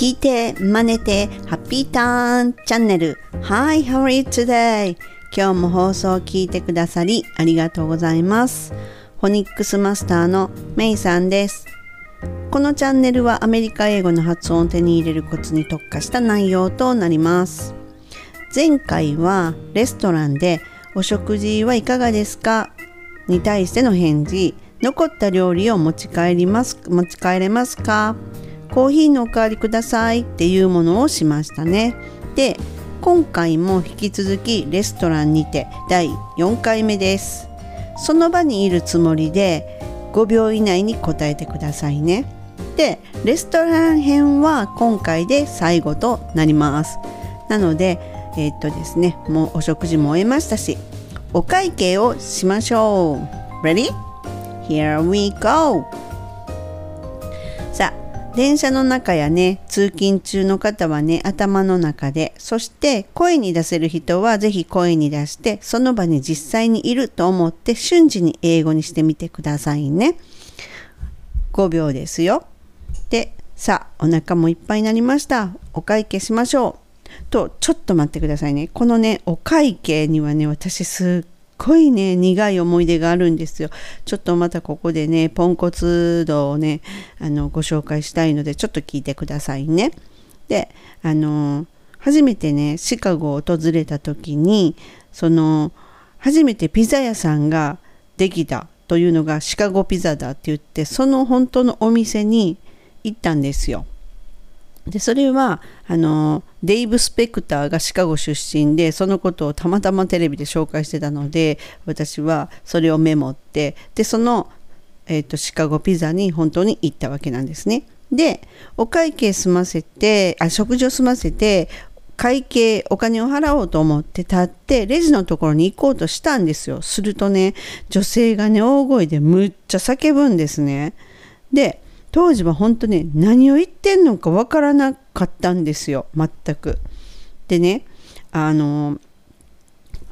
聞いて、真似て、ハッピーターンチャンネル。Hi, how are you today? 今日も放送を聞いてくださりありがとうございます。フォニックスマスターのメイさんです。このチャンネルはアメリカ英語の発音を手に入れるコツに特化した内容となります。前回はレストランでお食事はいかがですか？に対しての返事残った料理を持ち帰ります持ち帰れますか？コーヒーのおかわりくださいっていうものをしましたね。で今回も引き続きレストランにて第4回目です。その場にいるつもりで5秒以内に答えてくださいね。でレストラン編は今回で最後となります。なのでえー、っとですねもうお食事も終えましたしお会計をしましょう。Ready? Here we go! 電車の中やね、通勤中の方はね、頭の中で、そして声に出せる人はぜひ声に出して、その場に実際にいると思って瞬時に英語にしてみてくださいね。5秒ですよ。で、さあ、お腹もいっぱいになりました。お会計しましょう。と、ちょっと待ってくださいね。このね、お会計にはね、私すっごいね苦い思い出があるんですよ。ちょっとまたここでねポンコツ度をねあのご紹介したいのでちょっと聞いてくださいね。であの初めてねシカゴを訪れた時にその初めてピザ屋さんができたというのがシカゴピザだって言ってその本当のお店に行ったんですよ。でそれはあのデイブ・スペクターがシカゴ出身でそのことをたまたまテレビで紹介してたので私はそれをメモってでその、えーと、シカゴピザに本当に行ったわけなんですね。でお会計済ませてあ食事を済ませて会計お金を払おうと思って立ってレジのところに行こうとしたんですよするとね女性がね大声でむっちゃ叫ぶんですねで当時は本当ね何を言ってんのかわからなかったんですよ全く。でねあの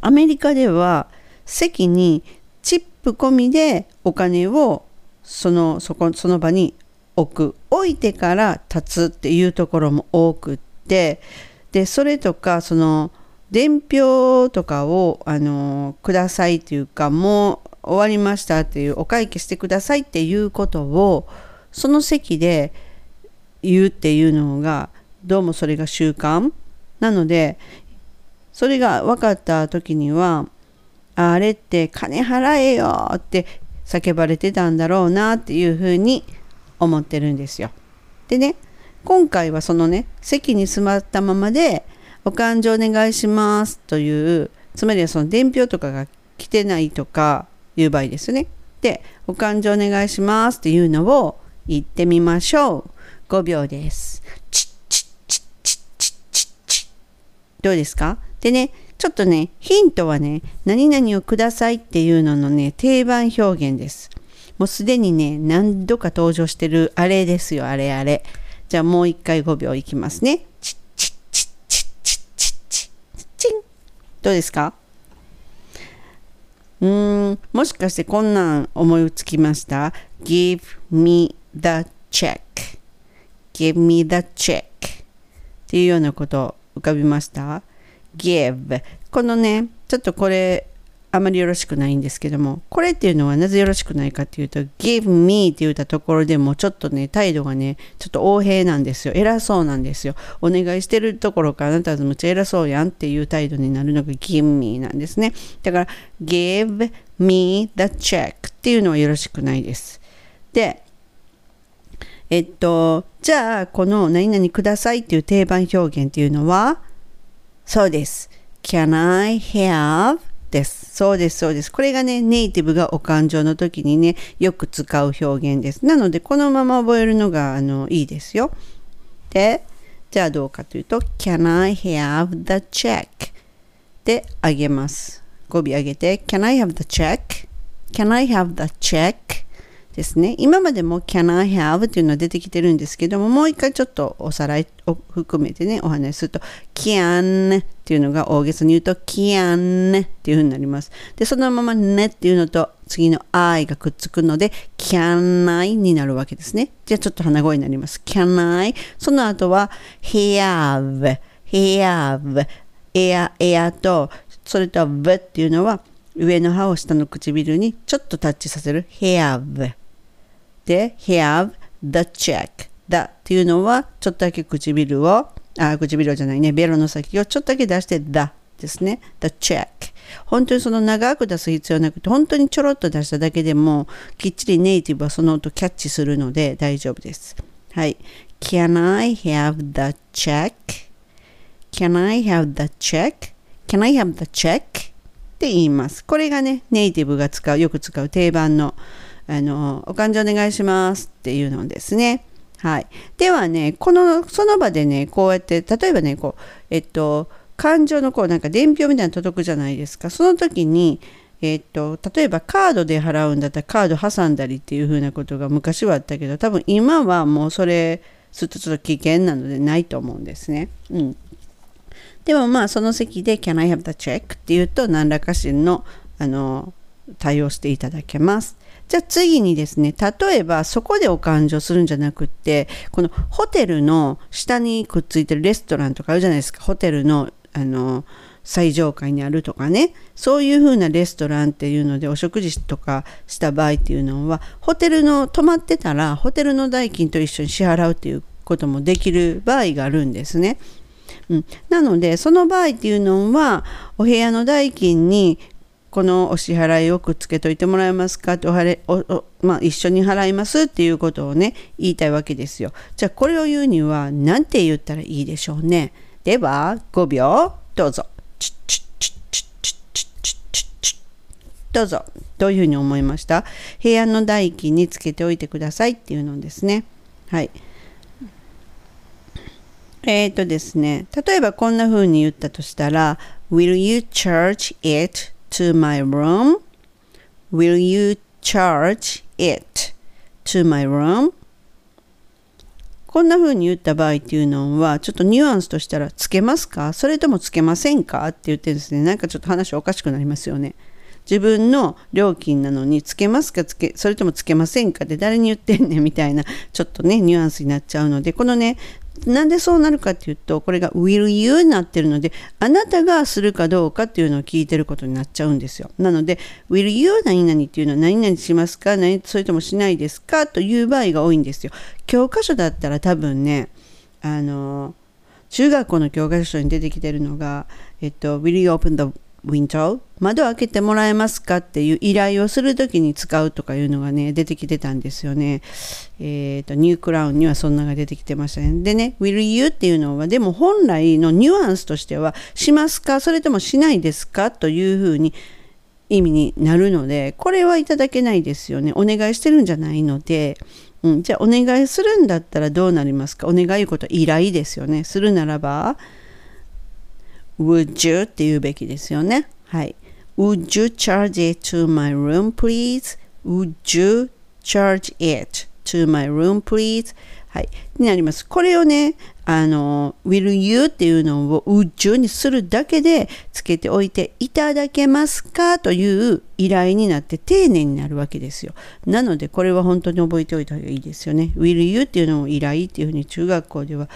アメリカでは席にチップ込みでお金をそのそこその場に置く置いてから立つっていうところも多くってでそれとかその伝票とかをあのくださいっていうかもう終わりましたっていうお会計してくださいっていうことをその席で言うっていうのがどうもそれが習慣なのでそれが分かった時にはあれって金払えよって叫ばれてたんだろうなっていうふうに思ってるんですよ。でね今回はそのね席に座ったままで「お勘定お願いします」というつまりはその伝票とかが来てないとかいう場合ですね。で「お勘定お願いします」っていうのを行ってみましょう。5秒です。チッチッチッチッチッチッチッどうですか？でね、ちょっとね、ヒントはね、何々をくださいっていうののね、定番表現です。もうすでにね、何度か登場してるあれですよ、あれあれ。じゃあもう一回5秒いきますね。チッチッチッチッチッチッチッチン。どうですか？うーん、もしかしてこんなん思いつきました ?Give me the check. Give me the check. っていうようなこと浮かびました。Give. このねちょっとこれあまりよろしくないんですけどもこれっていうのはなぜよろしくないかっていうと give me って言ったところでもちょっとね態度がねちょっと横柄なんですよ。偉そうなんですよ。お願いしてるところからあなたはむっちゃ偉そうやんっていう態度になるのが give me なんですね。だから give me the check っていうのはよろしくないです。でえっと、じゃあ、この何々くださいっていう定番表現っていうのは、そうです。can I have? です。そうです、そうです。これがね、ネイティブがお感情の時にね、よく使う表現です。なので、このまま覚えるのが、あの、いいですよ。で、じゃあどうかというと、can I have the check? で、あげます。語尾上げて、can I have the check? can I have the check? ですね。今までも can I have っていうのは出てきてるんですけども、もう一回ちょっとおさらいを含めてね、お話しすると、can っていうのが大げさに言うと、can っていう風になります。で、そのままねっていうのと、次の I がくっつくので、can I になるわけですね。じゃあちょっと鼻声になります。can I その後は have, have, エア、エアと、それと v っていうのは、上の歯を下の唇にちょっとタッチさせる have で have the check だっていうのはちょっとだけ唇をあ唇じゃないねベロの先をちょっとだけ出してだですね the check 本当にその長く出す必要なくて本当にちょろっと出しただけでもきっちりネイティブはその音キャッチするので大丈夫ですはい Can I have the check? Can I have the check? Can I have the check? って言います。これがね、ネイティブが使う、よく使う定番の、あの、お勘定お願いしますっていうのですね。はい。ではね、この、その場でね、こうやって、例えばね、こう、えっと、感情のこう、なんか伝票みたいなの届くじゃないですか。その時に、えっと、例えばカードで払うんだったらカード挟んだりっていう風なことが昔はあったけど、多分今はもうそれ、するとちょっと危険なのでないと思うんですね。うん。でもまあその席で Can I have the check? っていうと何らかしのあの対応していただけます。じゃあ次にですね、例えばそこでお勘定するんじゃなくって、このホテルの下にくっついてるレストランとかあるじゃないですか。ホテルのあの最上階にあるとかねそういう風なレストランっていうのでお食事とかした場合っていうのはホテルの泊まってたらホテルの代金と一緒に支払うっていうこともできる場合があるんですね。うん、なのでその場合っていうのはお部屋の代金にこのお支払いをくっつけといてもらえますか？っておはれおお、まあ、一緒に払いますっていうことをね言いたいわけですよ。じゃあこれを言うには何て言ったらいいでしょうね？では5秒どうぞ。どうぞ。どういうふうに思いました？部屋の代金につけておいてくださいっていうのですね。はい。え、ー、とですね、例えばこんな風に言ったとしたら、Will you charge it to my room?Will you charge it to my room? こんな風に言った場合っていうのは、ちょっとニュアンスとしたら、つけますか？それともつけませんか？って言ってですね、なんかちょっと話おかしくなりますよね。自分の料金なのにつけますか？つけそれともつけませんか？って誰に言ってんねん？みたいなちょっとねニュアンスになっちゃうのでこのねなんでそうなるかっていうと、これが will you になってるので、あなたがするかどうかっていうのを聞いてることになっちゃうんですよ。なので、will you 何々っていうのは何々しますか？何それともしないですか？という場合が多いんですよ。教科書だったら多分ね、あの、中学校の教科書に出てきてるのが、えっと、will you open the ウィンドウ窓開けてもらえますかっていう依頼をするときに使うとかいうのがね、出てきてたんですよね。えっ、ー、と、ニュークラウンにはそんなが出てきてましたね。でね、will you っていうのは、でも本来のニュアンスとしては、しますか？それともしないですか？というふうに意味になるので、これはいただけないですよね。お願いしてるんじゃないので、うん、じゃあお願いするんだったらどうなりますか？お願いこと依頼ですよね。するならば、would you? って言うべきですよね。はい。Would you charge it to my room, please? Would you charge it to my room, please? はい。になります。これをね、あの、will you っていうのを would you にするだけでつけておいていただけますか？という依頼になって丁寧になるわけですよ。なので、これは本当に覚えておいた方がいいですよね。will you っていうのを依頼っていうふうに中学校では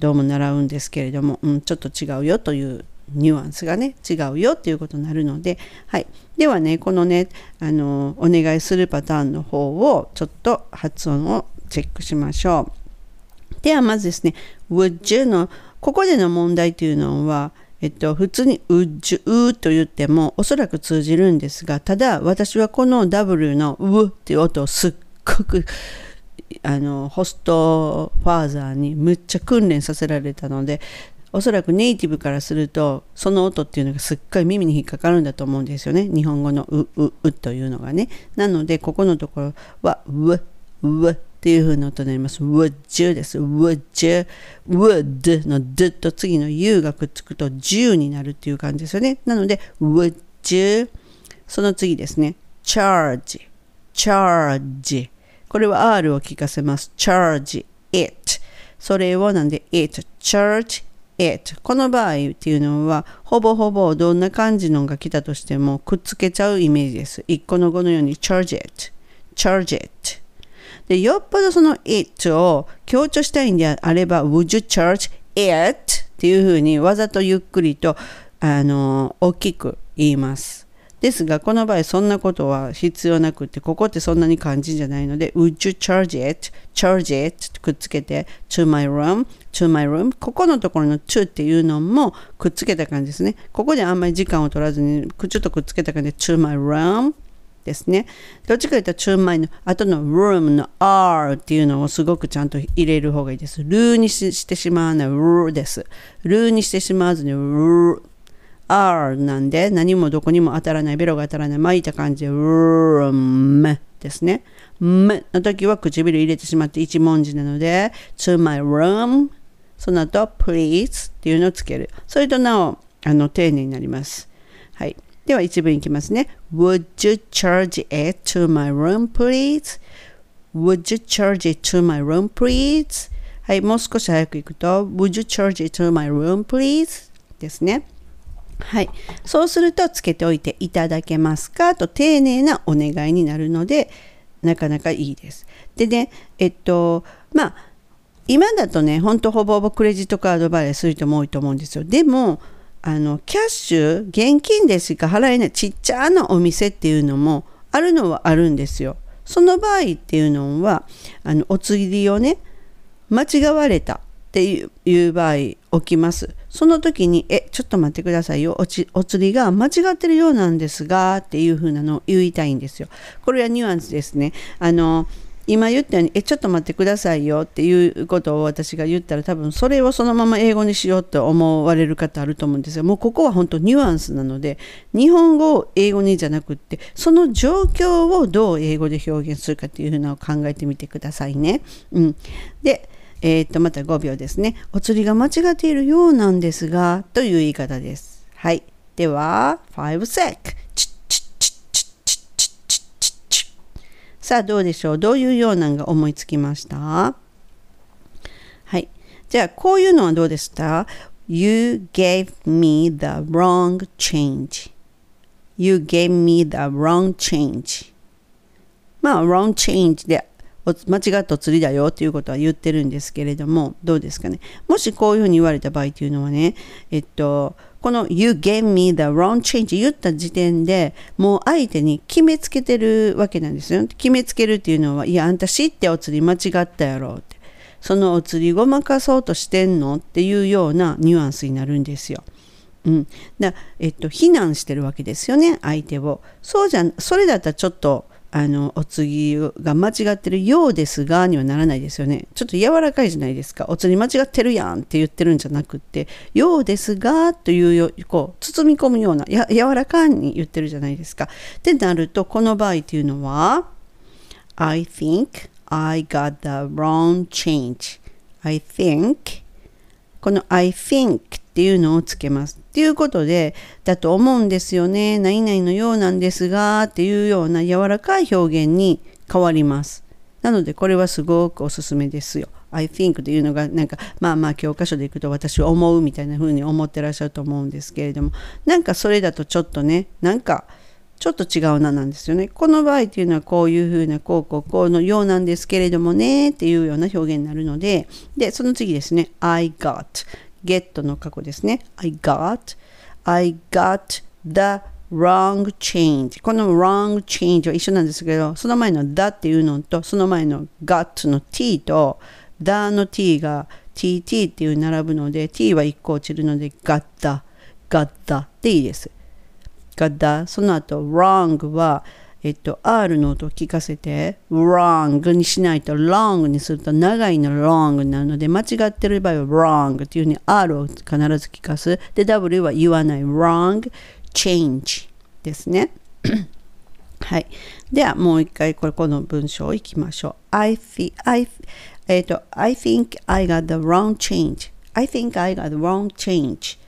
どうも習うんですけれども、うん、ちょっと違うよというニュアンスがね違うよっていうことになるので、はい、ではねこのねあのお願いするパターンの方をちょっと発音をチェックしましょう。ではまずですね would you のここでの問題というのはえっと、普通に would you と言ってもおそらく通じるんですがただ私はこの W の w っていう音をすっごくあのホストファーザーにむっちゃ訓練させられたのでおそらくネイティブからするとその音っていうのがすっごい耳に引っかかるんだと思うんですよね。日本語のうううというのがね。なのでここのところはううっていう風な音になります。would you です。would you would の d と次の u がくっつくと10になるっていう感じですよね。なので would you その次ですね。charge charge これは R を聞かせます。charge it それをなんで it charge it この場合っていうのはほぼほぼどんな感じのが来たとしてもくっつけちゃうイメージです。一個の語のように charge it charge it でよっぽどその it を強調したいんであれば would you charge it っていうふうにわざとゆっくりとあの大きく言います。ですが、この場合そんなことは必要なくて、ここってそんなに肝心じゃないので、Would you charge it? charge it くっつけて、to my room, to my room? ここのところの to っていうのもくっつけた感じですね。ここであんまり時間を取らずに、ちょっとくっつけた感じで、to my room ですね。どっちかというと、to my の後の room の r っていうのをすごくちゃんと入れる方がいいです。ルーにしてしまわない、ルです。ルーにしてしまわずに、ル R なんで何もどこにも当たらない、ベロが当たらない、巻いた感じで、room ですね。m の時は唇入れてしまって一文字なので、to my room その後、please っていうのをつける。それとなお、あの、丁寧になります。はい。では一文いきますね。Would you charge it to my room, please? Would you charge it to my room, please? はい、もう少し早くいくと、Would you charge it to my room, please? ですね。はい。そうすると、つけておいていただけますか？と丁寧なお願いになるので、なかなかいいです。でね、えっと、まあ、今だとね、ほんとほぼほぼクレジットカード払いする人も多いと思うんですよ。でも、あの、キャッシュ、現金でしか払えないちっちゃなお店っていうのもあるのはあるんですよ。その場合っていうのは、あの、お釣りをね、間違われたっていう場合起きます。その時に、え、ちょっと待ってくださいよ。おちお釣りが間違ってるようなんですが、っていう風なのを言いたいんですよ。これはニュアンスですね。あの、今言ったように、え、ちょっと待ってくださいよっていうことを私が言ったら多分それをそのまま英語にしようと思われる方あると思うんですよ。もうここは本当ニュアンスなので、日本語を英語にじゃなくって、その状況をどう英語で表現するかっていうのを考えてみてくださいね。うん。で、えー、っと、また5秒ですね。お釣りが間違っているようなんですが、という言い方です。はい。では、5 sec。さあ、どうでしょうどういうようなんが思いつきましたはい。じゃあ、こういうのはどうですか ?You gave me the wrong change. You gave me the wrong change. まあ、wrong change で間違ったお釣りだよっていうことは言ってるんですけれども、どうですかね？もしこういうふうに言われた場合っていうのはね、えっと、この You gave me the wrong change 言った時点でもう相手に決めつけてるわけなんですよ。決めつけるっていうのは、いや、あんた知ってお釣り間違ったやろって。そのお釣りごまかそうとしてんのっていうようなニュアンスになるんですよ。うん、だえっと、非難してるわけですよね相手をそうじゃそれだったらちょっとあのお次が間違ってるようですがにはならないですよね。ちょっと柔らかいじゃないですか。お釣り間違ってるやんって言ってるんじゃなくって、ようですがというよこう包み込むようなや柔らかに言ってるじゃないですか。ってなるとこの場合っていうのは I think I got the wrong change. I think この I think っていうのをつけます。っていうことで、だと思うんですよね。何々のようなんですが、っていうような柔らかい表現に変わります。なので、これはすごくおすすめですよ。I think というのが、なんか、まあまあ教科書でいくと私は思うみたいな風に思ってらっしゃると思うんですけれども、なんかそれだとちょっとね、なんか、ちょっと違うななんですよね。この場合っていうのはこういうふうなこうこうこうのようなんですけれどもねっていうような表現になるので、で、その次ですね。I got get の過去ですね。I got, I got the wrong change. この wrong change は一緒なんですけど、その前の the っていうのと、その前の got の t と、the の t が tt っていう並ぶので、t は1個落ちるので、got the, got the でいいです。got the その後 wrong は、えっと、R の音を聞かせて、wrong にしないと long にすると長いの long になるので、間違ってる場合は wrong っていうふうに R を必ず聞かす。で、W は言わない wrong change ですね。はい。では、もう一回これ、この文章をいきましょう。I, feel, I, えっと、I think I got the wrong change. I think I got the wrong change.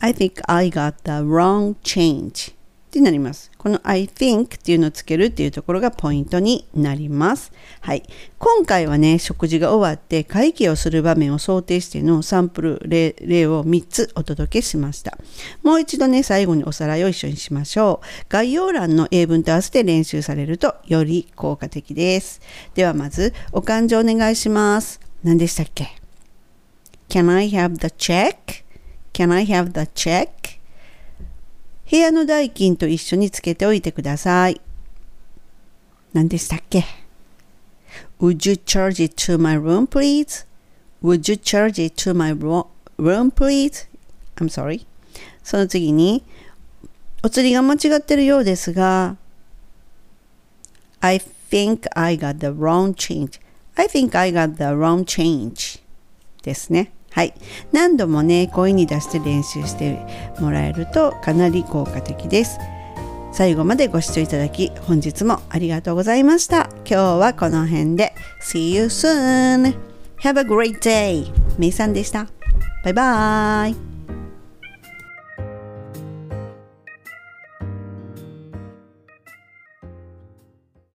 I think I got the wrong change. ってなります。この I think っていうのをつけるっていうところがポイントになります。はい。今回はね、食事が終わって会計をする場面を想定してのサンプル例を3つお届けしました。もう一度ね、最後におさらいを一緒にしましょう。概要欄の英文と合わせて練習されるとより効果的です。ではまず、お勘定お願いします。何でしたっけ ?Can I have the check?Can I have the check? 部屋の代金と一緒につけておいてください。何でしたっけ ?Would you charge it to my room, please? Would you charge it to my room, please? I'm sorry. その次に、お釣りが間違ってるようですが、I think I got the wrong change. I think I got the wrong change. ですね。はい、何度もね声に出して練習してもらえるとかなり効果的です。最後までご視聴いただき本日もありがとうございました。今日はこの辺で。See you soon! Have a great day! めいさんでした。バイバイ。